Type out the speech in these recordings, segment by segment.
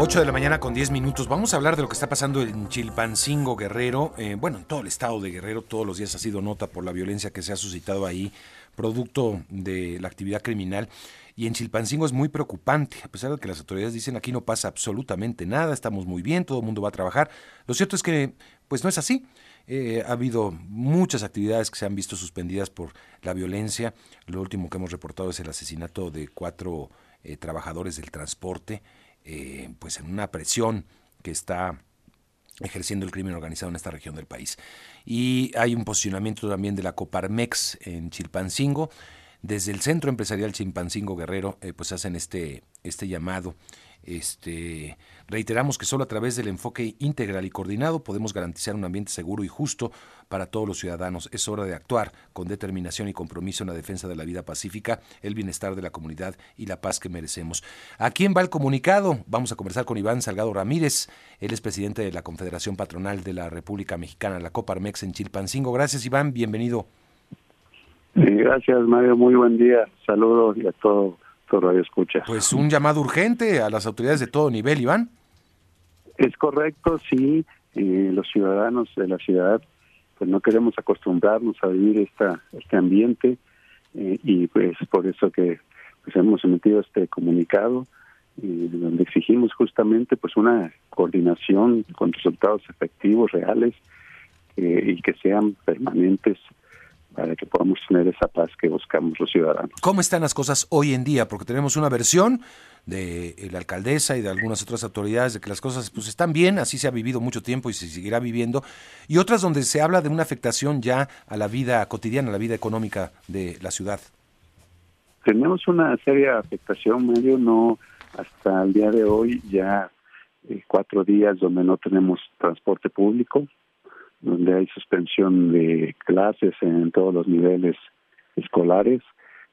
8 de la mañana con 10 minutos. Vamos a hablar de lo que está pasando en Chilpancingo, Guerrero. Eh, bueno, en todo el estado de Guerrero, todos los días ha sido nota por la violencia que se ha suscitado ahí, producto de la actividad criminal. Y en Chilpancingo es muy preocupante, a pesar de que las autoridades dicen aquí no pasa absolutamente nada, estamos muy bien, todo el mundo va a trabajar. Lo cierto es que, pues no es así. Eh, ha habido muchas actividades que se han visto suspendidas por la violencia. Lo último que hemos reportado es el asesinato de cuatro eh, trabajadores del transporte eh, pues en una presión que está ejerciendo el crimen organizado en esta región del país. Y hay un posicionamiento también de la Coparmex en Chilpancingo. Desde el Centro Empresarial Chilpancingo Guerrero, eh, pues hacen este, este llamado este, reiteramos que solo a través del enfoque integral y coordinado podemos garantizar un ambiente seguro y justo para todos los ciudadanos. Es hora de actuar con determinación y compromiso en la defensa de la vida pacífica, el bienestar de la comunidad y la paz que merecemos. ¿A quién va el comunicado? Vamos a conversar con Iván Salgado Ramírez. Él es presidente de la Confederación Patronal de la República Mexicana, la Coparmex en Chilpancingo. Gracias, Iván. Bienvenido. gracias, Mario. Muy buen día. Saludos y a todos Radio Escucha. Pues un llamado urgente a las autoridades de todo nivel, Iván. Es correcto, sí. Eh, los ciudadanos de la ciudad, pues no queremos acostumbrarnos a vivir esta, este ambiente eh, y pues por eso que pues hemos emitido este comunicado eh, donde exigimos justamente pues una coordinación con resultados efectivos, reales y que sean permanentes para que podamos tener esa paz que buscamos los ciudadanos. ¿Cómo están las cosas hoy en día? Porque tenemos una versión de eh, la alcaldesa y de algunas otras autoridades de que las cosas pues están bien, así se ha vivido mucho tiempo y se seguirá viviendo, y otras donde se habla de una afectación ya a la vida cotidiana, a la vida económica de la ciudad. Tenemos una seria afectación, Mario, no hasta el día de hoy ya eh, cuatro días donde no tenemos transporte público, donde hay suspensión de clases en todos los niveles escolares,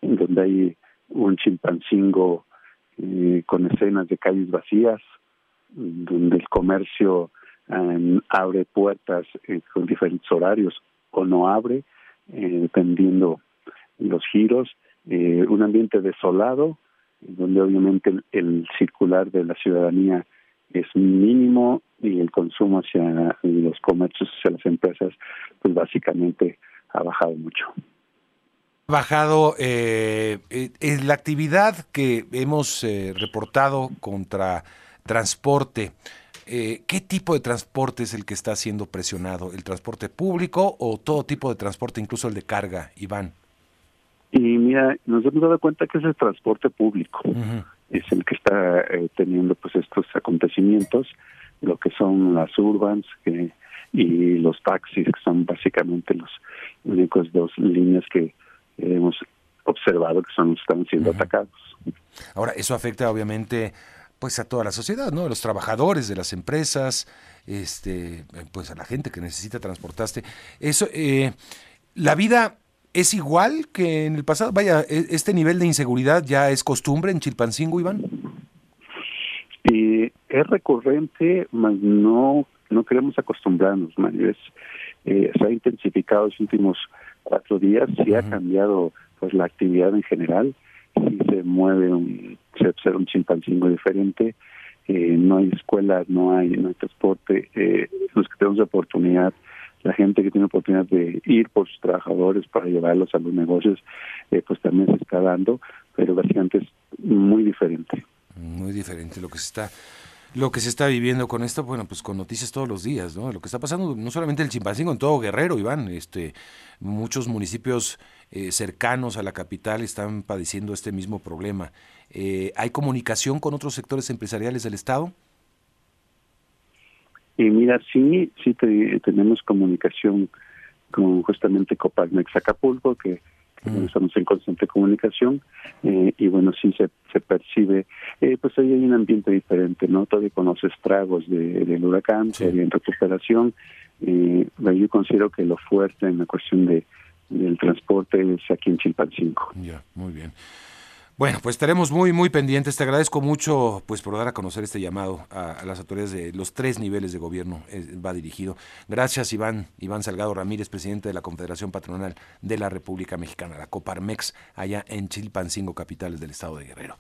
en donde hay un chimpancingo eh, con escenas de calles vacías, donde el comercio em, abre puertas eh, con diferentes horarios o no abre, eh, dependiendo los giros, un ambiente desolado, donde obviamente el circular de la ciudadanía es mínimo y el consumo hacia los comercios, hacia las empresas, pues básicamente ha bajado mucho. Ha bajado eh, eh la actividad que hemos eh, reportado contra transporte. Eh, ¿Qué tipo de transporte es el que está siendo presionado? ¿El transporte público o todo tipo de transporte, incluso el de carga, Iván? Y mira, nos hemos dado cuenta que es el transporte público es el que está eh, teniendo pues estos acontecimientos, lo que son las urbans y los taxis, que son básicamente los únicos dos líneas que hemos observado que son están siendo atacados. Ahora, eso afecta obviamente pues a toda la sociedad, ¿no? A los trabajadores de las empresas, este, pues a la gente que necesita transportarse. Eso, eh, la vida ¿Es igual que en el pasado? Vaya, ¿e-, ¿este nivel de inseguridad ya es costumbre en Chilpancingo, Iván? Y es recurrente, mas no, no queremos acostumbrarnos, Mario. Eh, se ha intensificado los últimos cuatro días, sí ha cambiado pues la actividad en general, sí se mueve, un, se observa un Chilpancingo diferente, eh, no hay escuelas, no hay, no hay transporte, eh, los que tenemos oportunidad la gente que tiene oportunidad de ir por sus trabajadores para llevarlos a los negocios, eh, pues también se está dando, pero básicamente es muy diferente. Muy diferente lo que se está lo que se está viviendo con esto, bueno, pues con noticias todos los días, ¿no? Lo que está pasando no solamente en el Chimpancín, en todo Guerrero, Iván, este, muchos municipios eh, cercanos a la capital están padeciendo este mismo problema. Eh, ¿Hay comunicación con otros sectores empresariales del Estado? Y mira, sí, sí tenemos comunicación con justamente Coparmex Acapulco, que, mm. estamos en constante comunicación, eh, y bueno, sí se, se percibe, eh, pues ahí hay un ambiente diferente, ¿no? Todavía con los estragos de, del huracán, sí. en recuperación, eh, yo considero que lo fuerte en la cuestión de del transporte es aquí en Chilpancingo. Ya, muy bien. Bueno, pues estaremos muy, muy pendientes. Te agradezco mucho pues por dar a conocer este llamado a, las autoridades de los tres niveles de gobierno. Va dirigido. Gracias, Iván. Iván Salgado Ramírez, presidente de la Confederación Patronal de la República Mexicana, la Coparmex, allá en Chilpancingo, capitales del estado de Guerrero.